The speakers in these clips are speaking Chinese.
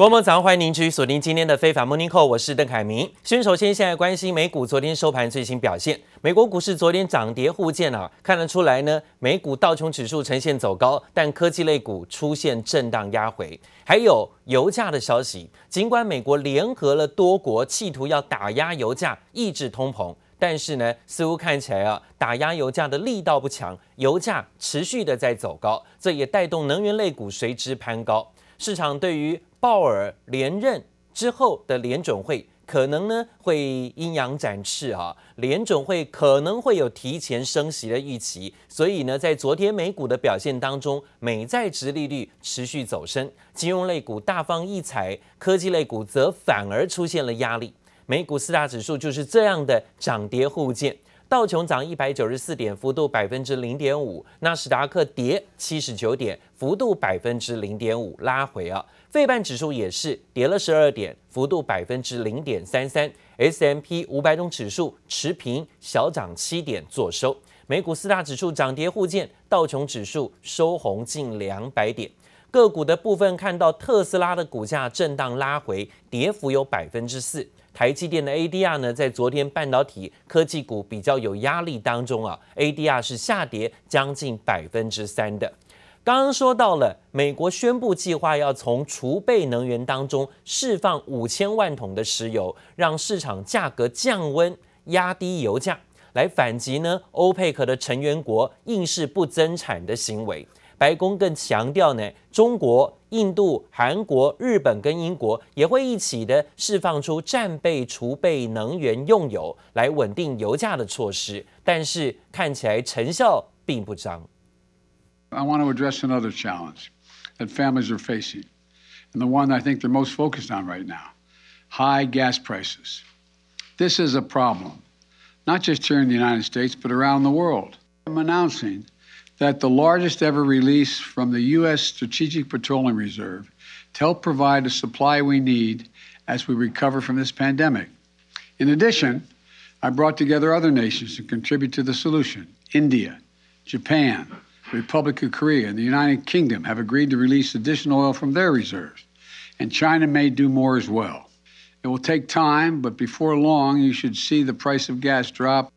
各位早上欢迎您继续锁定今天的非凡 Morning Call，我是邓凯明。先首先现在关心美股昨天收盘最新表现，美国股市昨天涨跌互见啊，看得出来呢，美股道琼指数呈现走高，但科技类股出现震荡压回。还有油价的消息，尽管美国联合了多国企图要打压油价，抑制通膨，但是呢，似乎看起来啊，打压油价的力道不强，油价持续的在走高，这也带动能源类股随之攀高。市场对于鲍尔连任之后的联准会可能呢会阴阳展翅啊，联准会可能会有提前升息的预期，所以呢，在昨天美股的表现当中，美债殖利率持续走升，金融类股大放异彩，科技类股则反而出现了压力。美股四大指数就是这样的涨跌互见。道琼涨一百九十四点，幅度百分之零点五；纳斯达克跌七十九点，幅度百分之零点五，拉回啊。费半指数也是跌了十二点，幅度百分之零点三三。S M P 五百种指数持平，小涨七点，做收。美股四大指数涨跌互见，道琼指数收红近两百点。个股的部分看到特斯拉的股价震荡拉回，跌幅有百分之四。台积电的 ADR 呢，在昨天半导体科技股比较有压力当中啊，ADR 是下跌将近百分之三的。刚刚说到了，美国宣布计划要从储备能源当中释放五千万桶的石油，让市场价格降温，压低油价，来反击呢欧佩克的成员国硬是不增产的行为。白宫更强调呢，中国、印度、韩国、日本跟英国也会一起的释放出战备储备能源用油来稳定油价的措施，但是看起来成效并不彰。I want to address another challenge that families are facing, and the one I think they're most focused on right now: high gas prices. This is a problem, not just here in the United States, but around the world. I'm announcing. That the largest ever release from the U.S. Strategic Petroleum Reserve to help provide the supply we need as we recover from this pandemic. In addition, I brought together other nations to contribute to the solution. India, Japan, Republic of Korea, and the United Kingdom have agreed to release additional oil from their reserves, and China may do more as well. It will take time, but before long, you should see the price of gas drop.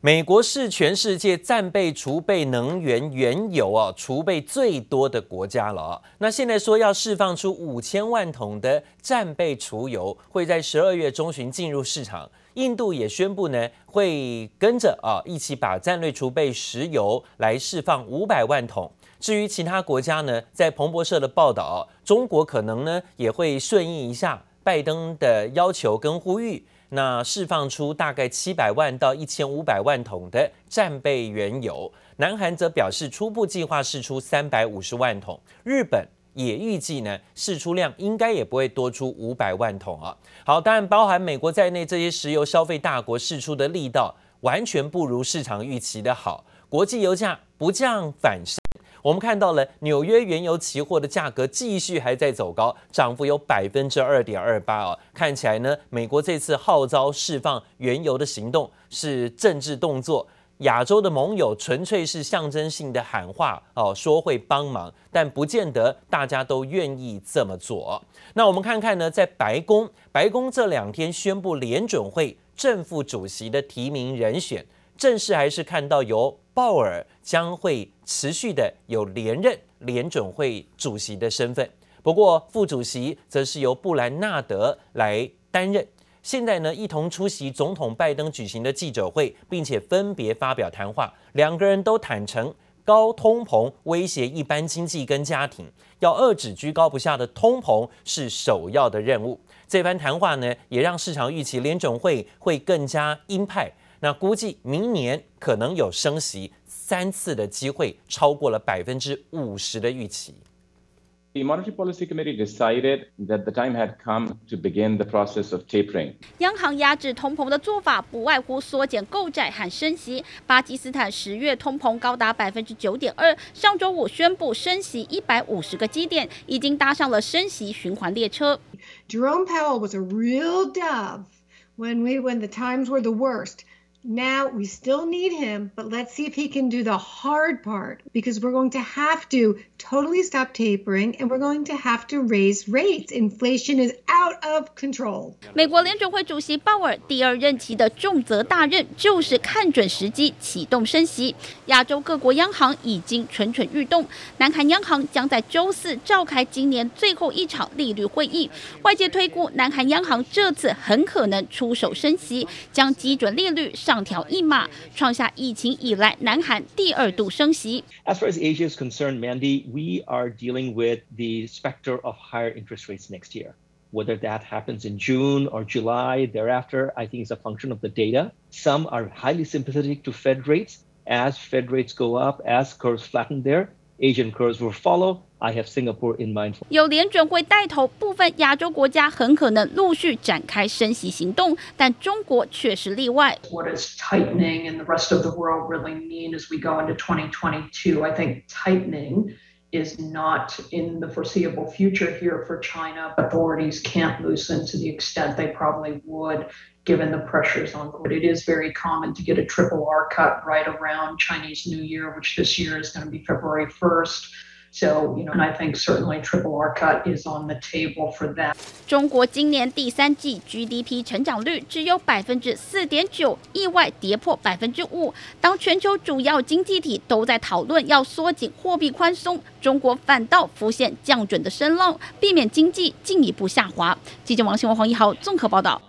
美国是全世界战备储备能源原油啊储备最多的国家了啊。那现在说要释放出五千万桶的战备储油，会在十二月中旬进入市场。印度也宣布呢，会跟着啊一起把战略储备石油来释放五百万桶。至于其他国家呢，在彭博社的报道，中国可能呢也会顺应一下拜登的要求跟呼吁。那释放出大概七百万到一千五百万桶的战备原油，南韩则表示初步计划释出三百五十万桶，日本也预计呢释出量应该也不会多出五百万桶啊。好，当然包含美国在内这些石油消费大国释出的力道完全不如市场预期的好，国际油价不降反升。我们看到了纽约原油期货的价格继续还在走高，涨幅有百分之二点二八哦。看起来呢，美国这次号召释放原油的行动是政治动作，亚洲的盟友纯粹是象征性的喊话哦，说会帮忙，但不见得大家都愿意这么做。那我们看看呢，在白宫，白宫这两天宣布联准会正副主席的提名人选，正式还是看到由。鲍尔将会持续的有连任联准会主席的身份，不过副主席则是由布兰纳德来担任。现在呢，一同出席总统拜登举行的记者会，并且分别发表谈话。两个人都坦承，高通膨威胁一般经济跟家庭，要遏止居高不下的通膨是首要的任务。这番谈话呢，也让市场预期联准会会更加鹰派。那估计明年可能有升息三次的机会，超过了百分之五十的预期。The Monetary Policy Committee decided that the time had come to begin the process of tapering. 央行压制通膨的做法不外乎缩减购债和升息。巴基斯坦十月通膨高达百分之九点二，上周五宣布升息一百五十个基点，已经搭上了升息循环列车。Jerome Powell was a real dove when we when the times were the worst. Now we still need him, but let's see if he can do the hard part because we're going to have to totally stop tapering and we're going to have to raise rates. Inflation is out of control. 美国联准会主席鲍尔第二任期的重责大任就是看准时机启动升息。亚洲各国央行已经蠢蠢欲动，南韩央行将在周四召开今年最后一场利率会议。外界推估，南韩央行这次很可能出手升息，将基准利率上。上调一码，创下疫情以来南韩第二度升息。As far as Asia is concerned, Mandy, we are dealing with the specter of higher interest rates next year. Whether that happens in June or July thereafter, I think is a function of the data. Some are highly sympathetic to Fed rates. As Fed rates go up, as curves flatten there, Asian curves will follow. I have Singapore in mind. 有联准会带头，部分亚洲国家很可能陆续展开升息行动，但中国却是例外。What is tightening and the rest of the world really mean as we go into 2022? I think tightening is not in the foreseeable future here for China. Authorities can't loosen to the extent they probably would given the pressures on it. It is very common to get a triple R cut right around Chinese New Year, which this year is going to be February 1st. So, you know, and I think certainly triple R cut is on the table for that. 中国今年第三季 GDP 成长率只有百分之四点九，意外跌破百分之五。当全球主要经济体都在讨论要缩紧货币宽松，中国反倒浮现降准的声浪，避免经济进一步下滑。记者王新文、黄一豪综合报道。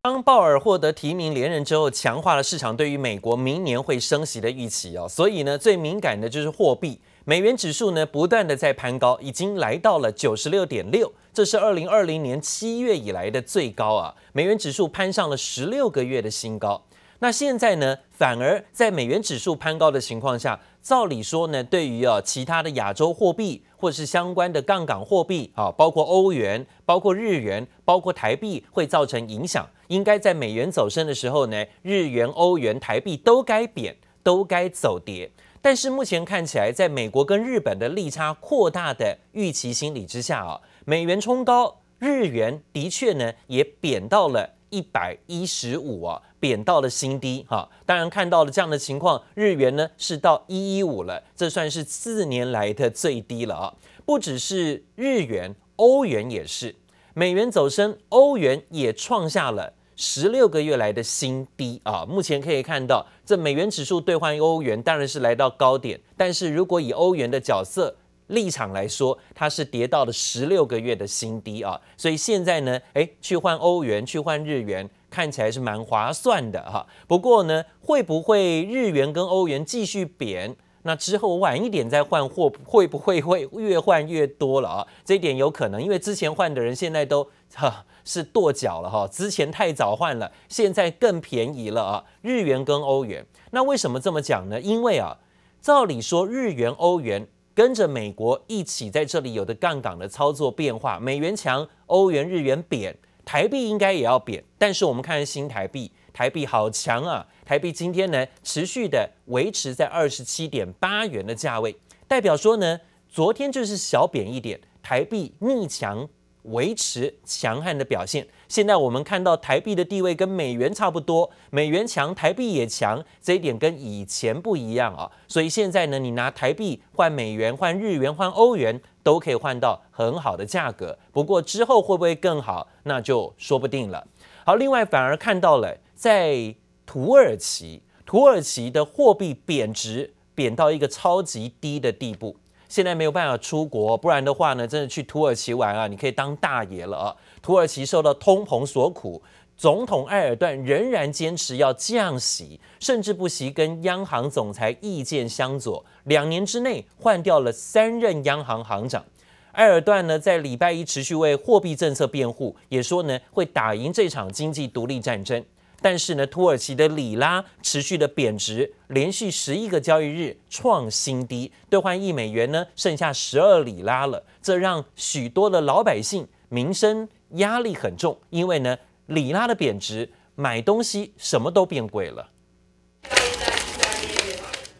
当鲍尔获得提名连任之后，强化了市场对于美国明年会升息的预期哦。所以呢，最敏感的就是货币。美元指数呢，不断的在攀高，已经来到了九十六点六，这是二零二零年七月以来的最高啊！美元指数攀上了十六个月的新高。那现在呢，反而在美元指数攀高的情况下，照理说呢，对于啊其他的亚洲货币或是相关的杠杆货币啊，包括欧元、包括日元、包括台币，会造成影响。应该在美元走升的时候呢，日元、欧元、台币都该贬，都该走跌。但是目前看起来，在美国跟日本的利差扩大的预期心理之下啊，美元冲高，日元的确呢也贬到了一百一十五啊，贬到了新低哈。当然看到了这样的情况，日元呢是到一一五了，这算是四年来的最低了啊。不只是日元，欧元也是，美元走升，欧元也创下了。十六个月来的新低啊！目前可以看到，这美元指数兑换欧元当然是来到高点，但是如果以欧元的角色立场来说，它是跌到了十六个月的新低啊！所以现在呢，诶，去换欧元，去换日元，看起来是蛮划算的哈。不过呢，会不会日元跟欧元继续贬？那之后晚一点再换货，会不会会越换越多了啊？这一点有可能，因为之前换的人现在都哈。是跺脚了哈，之前太早换了，现在更便宜了啊！日元跟欧元，那为什么这么讲呢？因为啊，照理说日元、欧元跟着美国一起在这里有的杠杆的操作变化，美元强，欧元、日元贬，台币应该也要贬。但是我们看新台币，台币好强啊！台币今天呢持续的维持在二十七点八元的价位，代表说呢，昨天就是小贬一点，台币逆强。维持强悍的表现。现在我们看到台币的地位跟美元差不多，美元强，台币也强，这一点跟以前不一样啊。所以现在呢，你拿台币换美元、换日元、换欧元，都可以换到很好的价格。不过之后会不会更好，那就说不定了。好，另外反而看到了在土耳其，土耳其的货币贬值，贬到一个超级低的地步。现在没有办法出国，不然的话呢，真的去土耳其玩啊，你可以当大爷了！土耳其受到通膨所苦，总统埃尔段仍然坚持要降息，甚至不惜跟央行总裁意见相左，两年之内换掉了三任央行行长。埃尔段呢，在礼拜一持续为货币政策辩护，也说呢会打赢这场经济独立战争。但是呢，土耳其的里拉持续的贬值，连续十一个交易日创新低，兑换一美元呢剩下十二里拉了，这让许多的老百姓民生压力很重，因为呢里拉的贬值，买东西什么都变贵了。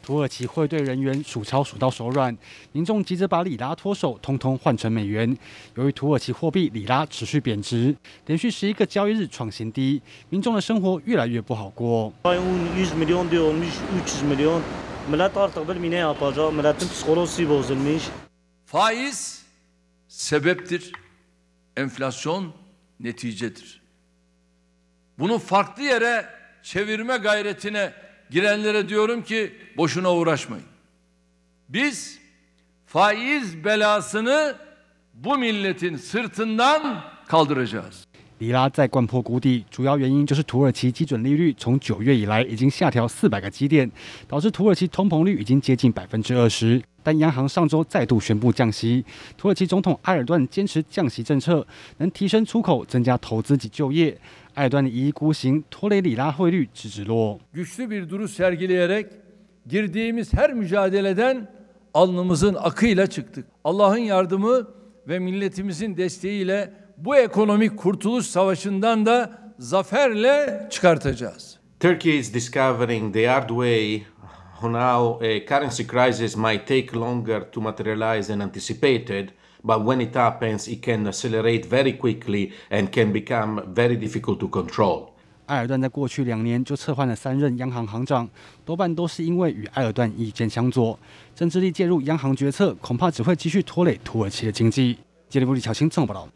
土耳其汇兑人员数钞数到手软，民众急着把里拉脱手，通通换成美元。由于土耳其货币里拉持续贬值，连续十一个交易日创新低，民众的生活越来越不好过。Girenlere diyorum ki boşuna uğraşmayın. Biz faiz belasını bu milletin sırtından kaldıracağız. 里拉再贯破谷底，主要原因就是土耳其基准利率从九月以来已经下调四百个基点，导致土耳其通膨率已经接近百分之二十。但央行上周再度宣布降息，土耳其总统埃尔顿坚持降息政策能提升出口、增加投资及就业。Erdoğan iyi Kuxing Tolei Güçlü bir duruş sergileyerek girdiğimiz her mücadeleden alnımızın akıyla çıktık. Allah'ın yardımı ve milletimizin desteğiyle bu ekonomik kurtuluş savaşından da zaferle çıkartacağız. Turkey is discovering the hard way how a currency crisis might take longer to materialize than anticipated – But when it happens, it can accelerate very quickly and can become very difficult to control. 埃尔段在过去两年就撤换了三任央行行长，多半都是因为与埃尔段意见相左。政治力介入央行决策，恐怕只会继续拖累土耳其的经济。杰里布里乔新综合报道。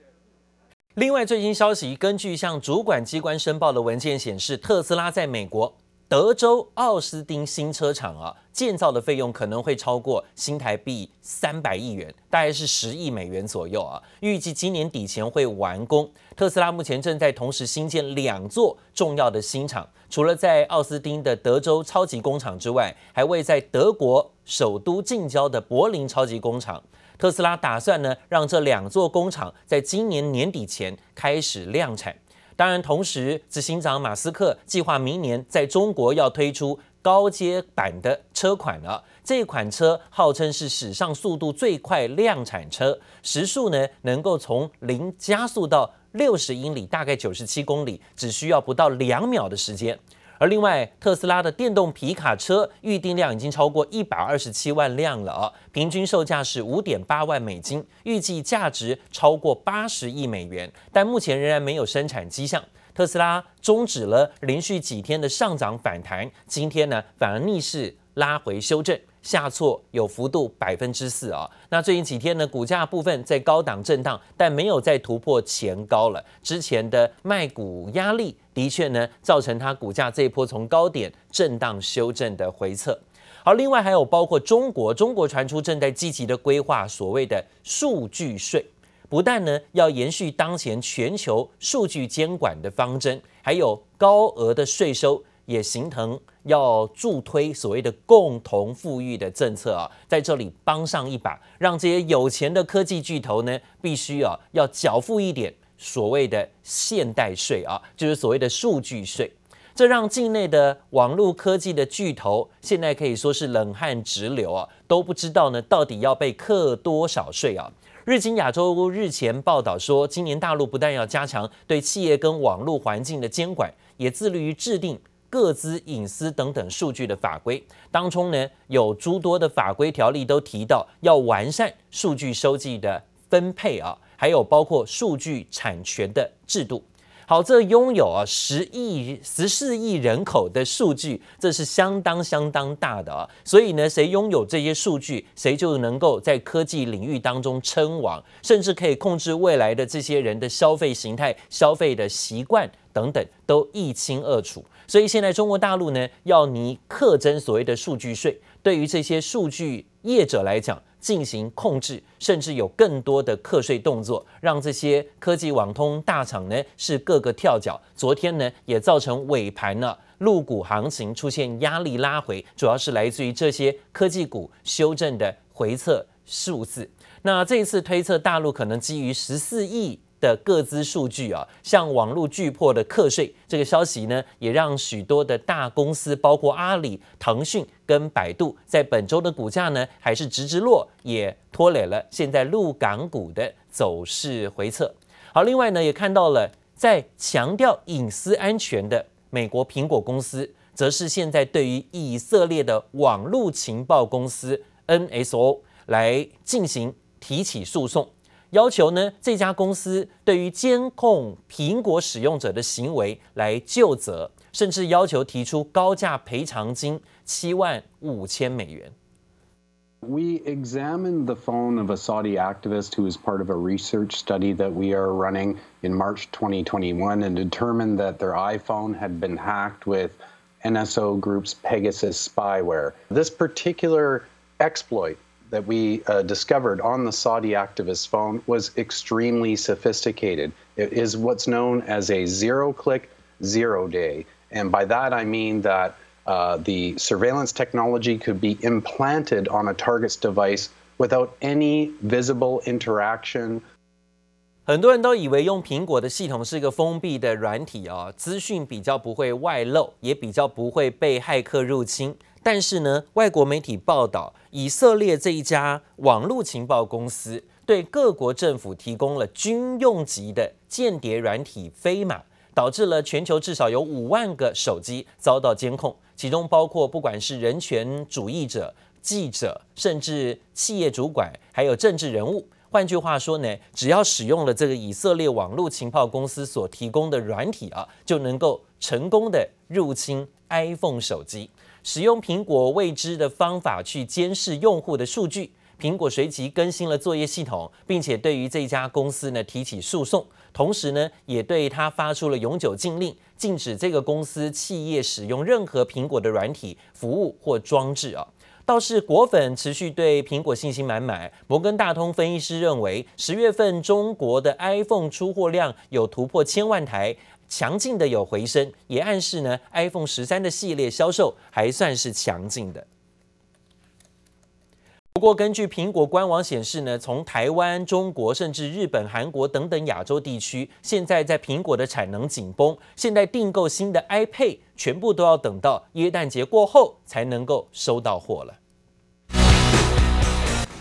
另外，最新消息，根据向主管机关申报的文件显示，特斯拉在美国。德州奥斯汀新车厂啊，建造的费用可能会超过新台币三百亿元，大概是十亿美元左右啊。预计今年底前会完工。特斯拉目前正在同时新建两座重要的新厂，除了在奥斯汀的德州超级工厂之外，还位在德国首都近郊的柏林超级工厂。特斯拉打算呢，让这两座工厂在今年年底前开始量产。当然，同时，执行长马斯克计划明年在中国要推出高阶版的车款了。这款车号称是史上速度最快量产车，时速呢能够从零加速到六十英里，大概九十七公里，只需要不到两秒的时间。而另外，特斯拉的电动皮卡车预订量已经超过一百二十七万辆了，平均售价是五点八万美金，预计价值超过八十亿美元，但目前仍然没有生产迹象。特斯拉终止了连续几天的上涨反弹，今天呢反而逆势拉回修正。下挫有幅度百分之四啊，那最近几天呢，股价部分在高档震荡，但没有再突破前高了。之前的卖股压力的确呢，造成它股价这一波从高点震荡修正的回测。好，另外还有包括中国，中国传出正在积极的规划所谓的数据税，不但呢要延续当前全球数据监管的方针，还有高额的税收。也形成要助推所谓的共同富裕的政策啊，在这里帮上一把，让这些有钱的科技巨头呢，必须啊要缴付一点所谓的现代税啊，就是所谓的数据税。这让境内的网络科技的巨头现在可以说是冷汗直流啊，都不知道呢到底要被课多少税啊。日经亚洲日前报道说，今年大陆不但要加强对企业跟网络环境的监管，也致力于制定。各资隐私等等数据的法规当中呢，有诸多的法规条例都提到要完善数据收集的分配啊，还有包括数据产权的制度。好，这拥有啊十亿十四亿人口的数据，这是相当相当大的啊。所以呢，谁拥有这些数据，谁就能够在科技领域当中称王，甚至可以控制未来的这些人的消费形态、消费的习惯等等，都一清二楚。所以现在中国大陆呢，要拟课征所谓的数据税，对于这些数据业者来讲进行控制，甚至有更多的课税动作，让这些科技网通大厂呢是各个跳脚。昨天呢也造成尾盘呢陆股行情出现压力拉回，主要是来自于这些科技股修正的回测数字。那这一次推测大陆可能基于十四亿。的各资数据啊，向网络巨擘的课税，这个消息呢，也让许多的大公司，包括阿里、腾讯跟百度，在本周的股价呢，还是直直落，也拖累了现在陆港股的走势回测。好，另外呢，也看到了在强调隐私安全的美国苹果公司。则是现在对于以色列的网络情报公司 NSO 来进行提起诉讼，要求呢这家公司对于监控苹果使用者的行为来就责，甚至要求提出高价赔偿金七万五千美元。We examined the phone of a Saudi activist who is part of a research study that we are running in March 2021 and determined that their iPhone had been hacked with NSO Group's Pegasus spyware. This particular exploit that we uh, discovered on the Saudi activist's phone was extremely sophisticated. It is what's known as a zero click, zero day. And by that I mean that Uh, the surveillance technology could be implanted on a target's device without any visible interaction. 很多人都以为用苹果的系统是一个封闭的软体啊，资讯比较不会外漏，也比较不会被骇客入侵。但是呢，外国媒体报道，以色列这一家网络情报公司对各国政府提供了军用级的间谍软体飞马，导致了全球至少有五万个手机遭到监控。其中包括不管是人权主义者、记者，甚至企业主管，还有政治人物。换句话说呢，只要使用了这个以色列网络情报公司所提供的软体啊，就能够成功的入侵 iPhone 手机，使用苹果未知的方法去监视用户的数据。苹果随即更新了作业系统，并且对于这家公司呢提起诉讼，同时呢也对他发出了永久禁令，禁止这个公司企业使用任何苹果的软体服务或装置啊。倒是果粉持续对苹果信心满满。摩根大通分析师认为，十月份中国的 iPhone 出货量有突破千万台，强劲的有回升，也暗示呢 iPhone 十三的系列销售还算是强劲的。不过，根据苹果官网显示呢，从台湾、中国甚至日本、韩国等等亚洲地区，现在在苹果的产能紧绷，现在订购新的 iPad 全部都要等到耶诞节过后才能够收到货了。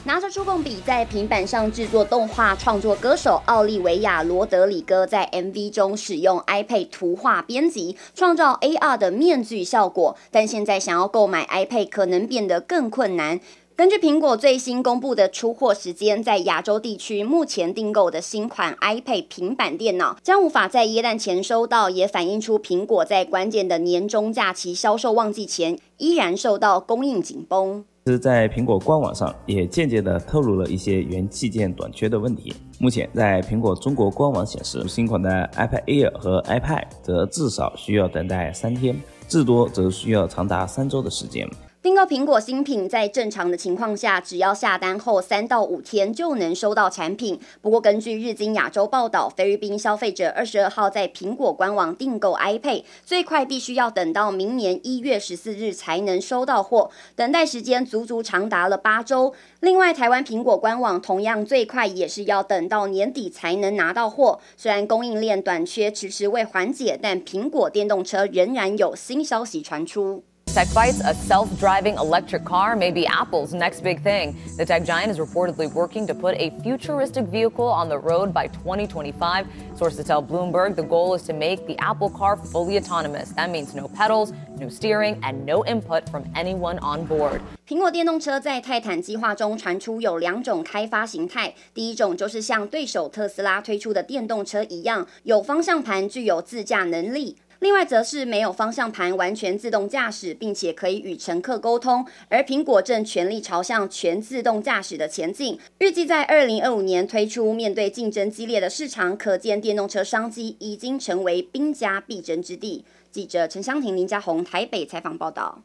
拿着触控笔在平板上制作动画，创作歌手奥利维亚·罗德里戈在 MV 中使用 iPad 图画编辑，创造 AR 的面具效果，但现在想要购买 iPad 可能变得更困难。根据苹果最新公布的出货时间，在亚洲地区目前订购的新款 iPad 平板电脑将无法在耶诞前收到，也反映出苹果在关键的年终假期销售旺季前依然受到供应紧绷。是在苹果官网上也间接的透露了一些元器件短缺的问题。目前在苹果中国官网显示，新款的 iPad Air 和 iPad 则至少需要等待三天，至多则需要长达三周的时间。订购苹果新品，在正常的情况下，只要下单后三到五天就能收到产品。不过，根据日经亚洲报道，菲律宾消费者二十二号在苹果官网订购 iPad，最快必须要等到明年一月十四日才能收到货，等待时间足足长达了八周。另外，台湾苹果官网同样最快也是要等到年底才能拿到货。虽然供应链短缺迟迟未缓解，但苹果电动车仍然有新消息传出。Tech Bytes, a self-driving electric car may be Apple's next big thing. The tech giant is reportedly working to put a futuristic vehicle on the road by 2025. Sources tell Bloomberg the goal is to make the Apple car fully autonomous. That means no pedals, no steering, and no input from anyone on board. 苹果电动车在泰坦计划中传出有两种开发形态，第一种就是像对手特斯拉推出的电动车一样，有方向盘，具有自驾能力。 另外则是没有方向盘，完全自动驾驶，并且可以与乘客沟通。而苹果正全力朝向全自动驾驶的前进，预计在二零二五年推出。面对竞争激烈的市场，可见电动车商机已经成为兵家必争之地。记者陈湘婷、林家宏台北采访报道。